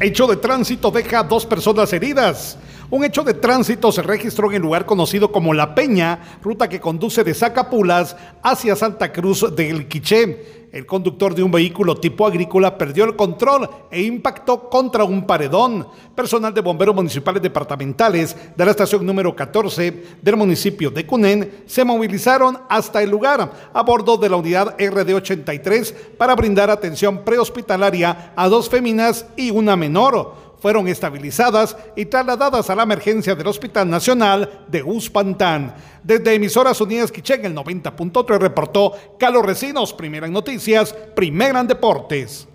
Hecho de tránsito deja dos personas heridas. Un hecho de tránsito se registró en el lugar conocido como La Peña, ruta que conduce de Zacapulas hacia Santa Cruz del Quiché. El conductor de un vehículo tipo agrícola perdió el control e impactó contra un paredón. Personal de bomberos municipales departamentales de la estación número 14 del municipio de Cunén se movilizaron hasta el lugar a bordo de la unidad RD83 para brindar atención prehospitalaria a dos féminas y una menor fueron estabilizadas y trasladadas a la emergencia del Hospital Nacional de Uspantán. Desde Emisoras Unidas Quichén, el 90.3 reportó Carlos Recinos, primera en noticias, primera en deportes.